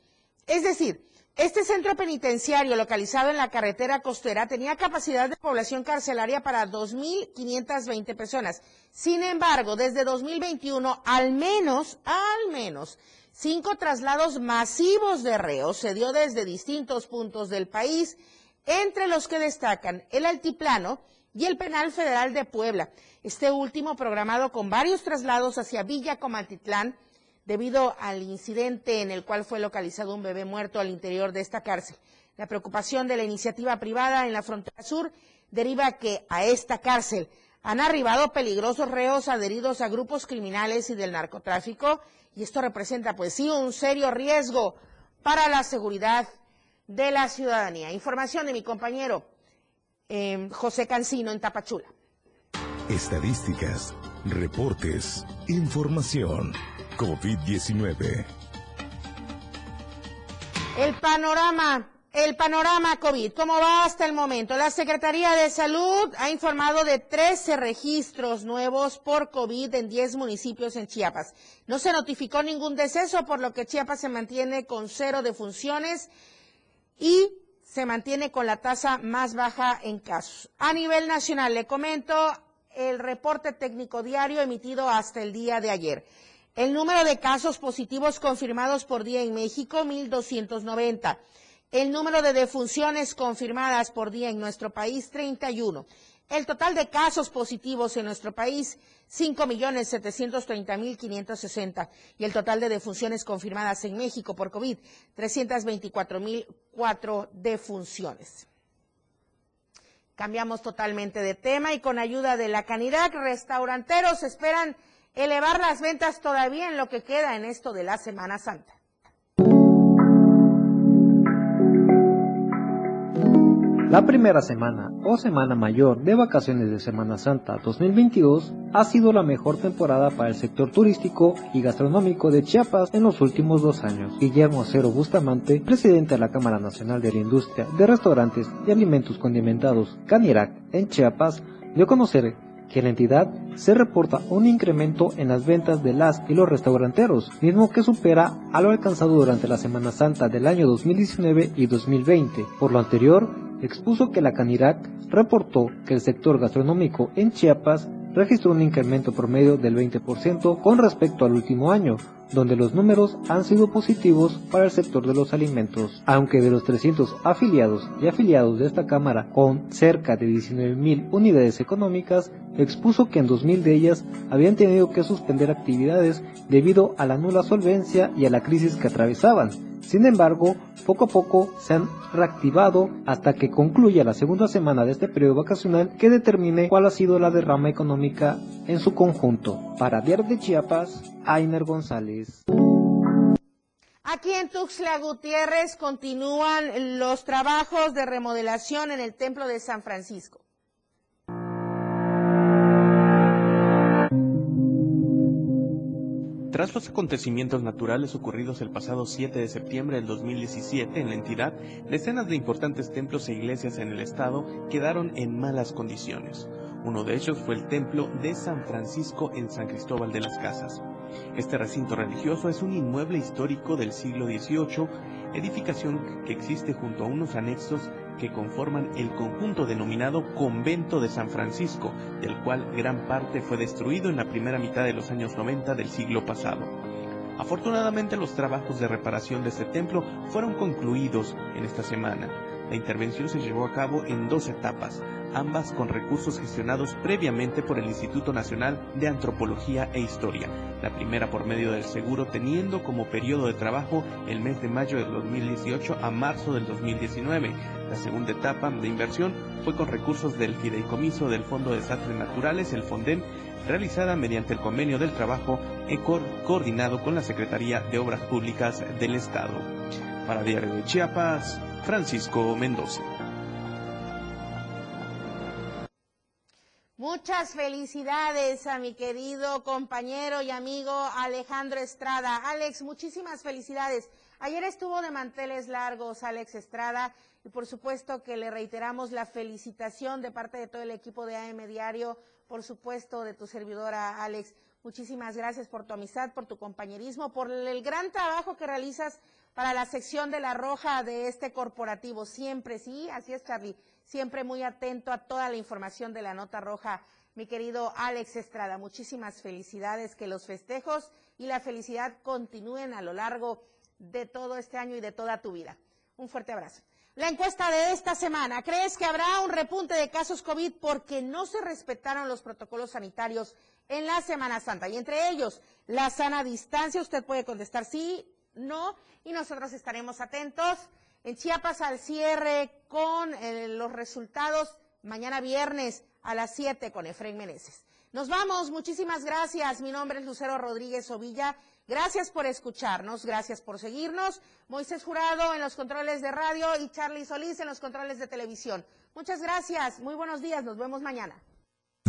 Es decir, este centro penitenciario localizado en la carretera costera tenía capacidad de población carcelaria para 2.520 personas. Sin embargo, desde 2021, al menos, al menos, cinco traslados masivos de reos se dio desde distintos puntos del país, entre los que destacan el Altiplano y el Penal Federal de Puebla. Este último programado con varios traslados hacia Villa Comaltitlán, debido al incidente en el cual fue localizado un bebé muerto al interior de esta cárcel. La preocupación de la iniciativa privada en la frontera sur deriva que a esta cárcel han arribado peligrosos reos adheridos a grupos criminales y del narcotráfico y esto representa pues sí un serio riesgo para la seguridad de la ciudadanía. Información de mi compañero eh, José Cancino en Tapachula. Estadísticas, reportes, información. COVID-19. El panorama, el panorama COVID, ¿cómo va hasta el momento? La Secretaría de Salud ha informado de 13 registros nuevos por COVID en 10 municipios en Chiapas. No se notificó ningún deceso, por lo que Chiapas se mantiene con cero defunciones y se mantiene con la tasa más baja en casos. A nivel nacional, le comento el reporte técnico diario emitido hasta el día de ayer. El número de casos positivos confirmados por día en México, 1.290. El número de defunciones confirmadas por día en nuestro país, 31. El total de casos positivos en nuestro país, 5.730.560. Y el total de defunciones confirmadas en México por COVID, 324.004 defunciones. Cambiamos totalmente de tema y con ayuda de la Canidad, restauranteros esperan elevar las ventas todavía en lo que queda en esto de la Semana Santa. La primera semana o semana mayor de vacaciones de Semana Santa 2022 ha sido la mejor temporada para el sector turístico y gastronómico de Chiapas en los últimos dos años. Guillermo Acero Bustamante, presidente de la Cámara Nacional de la Industria de Restaurantes y Alimentos Condimentados Canirac en Chiapas, dio a conocer que la entidad se reporta un incremento en las ventas de las y los restauranteros, mismo que supera a lo alcanzado durante la Semana Santa del año 2019 y 2020. Por lo anterior, expuso que la Canirac reportó que el sector gastronómico en Chiapas registró un incremento promedio del 20% con respecto al último año, donde los números han sido positivos para el sector de los alimentos, aunque de los 300 afiliados y afiliados de esta Cámara con cerca de 19.000 unidades económicas, expuso que en 2.000 de ellas habían tenido que suspender actividades debido a la nula solvencia y a la crisis que atravesaban, sin embargo, poco a poco se han reactivado hasta que concluya la segunda semana de este periodo vacacional que determine cuál ha sido la derrama económica en su conjunto. Para Diario de Chiapas, Ainer González. Aquí en Tuxtla Gutiérrez continúan los trabajos de remodelación en el Templo de San Francisco. Tras los acontecimientos naturales ocurridos el pasado 7 de septiembre del 2017 en la entidad, decenas de importantes templos e iglesias en el estado quedaron en malas condiciones. Uno de ellos fue el templo de San Francisco en San Cristóbal de las Casas. Este recinto religioso es un inmueble histórico del siglo XVIII, edificación que existe junto a unos anexos que conforman el conjunto denominado Convento de San Francisco, del cual gran parte fue destruido en la primera mitad de los años 90 del siglo pasado. Afortunadamente los trabajos de reparación de este templo fueron concluidos en esta semana. La intervención se llevó a cabo en dos etapas, ambas con recursos gestionados previamente por el Instituto Nacional de Antropología e Historia. La primera por medio del seguro teniendo como periodo de trabajo el mes de mayo del 2018 a marzo del 2019. La segunda etapa de inversión fue con recursos del Fideicomiso del Fondo de Desastres Naturales, el FONDEN, realizada mediante el convenio del trabajo coordinado con la Secretaría de Obras Públicas del Estado. Para Diario de Chiapas, Francisco Mendoza. Muchas felicidades a mi querido compañero y amigo Alejandro Estrada. Alex, muchísimas felicidades. Ayer estuvo de manteles largos Alex Estrada y por supuesto que le reiteramos la felicitación de parte de todo el equipo de AM Diario, por supuesto de tu servidora Alex. Muchísimas gracias por tu amistad, por tu compañerismo, por el gran trabajo que realizas para la sección de la roja de este corporativo. Siempre, sí, así es Charlie, siempre muy atento a toda la información de la nota roja. Mi querido Alex Estrada, muchísimas felicidades, que los festejos y la felicidad continúen a lo largo de todo este año y de toda tu vida. Un fuerte abrazo. La encuesta de esta semana, ¿crees que habrá un repunte de casos COVID porque no se respetaron los protocolos sanitarios en la Semana Santa? Y entre ellos, la sana distancia, usted puede contestar sí, no, y nosotros estaremos atentos. En Chiapas al cierre con eh, los resultados mañana viernes a las 7 con Efraín Meneses. Nos vamos, muchísimas gracias. Mi nombre es Lucero Rodríguez Ovilla. Gracias por escucharnos, gracias por seguirnos. Moisés Jurado en los controles de radio y Charlie Solís en los controles de televisión. Muchas gracias, muy buenos días, nos vemos mañana.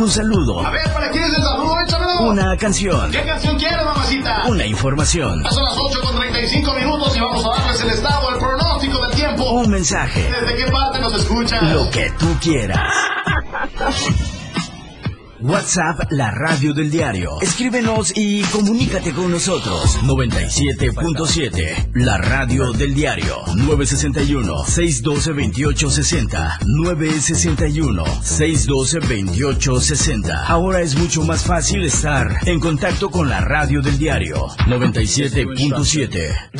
Un saludo. A ver, ¿para quién es el saludo? Échamelo. Una canción. ¿Qué canción quieres, mamacita? Una información. Son las 8 con 35 minutos y vamos a darles el estado, el pronóstico del tiempo. Un mensaje. ¿Desde qué parte nos escuchas? Lo que tú quieras. *laughs* WhatsApp, la radio del diario. Escríbenos y comunícate con nosotros. 97.7, la radio del diario. 961-612-2860. 961-612-2860. Ahora es mucho más fácil estar en contacto con la radio del diario. 97.7.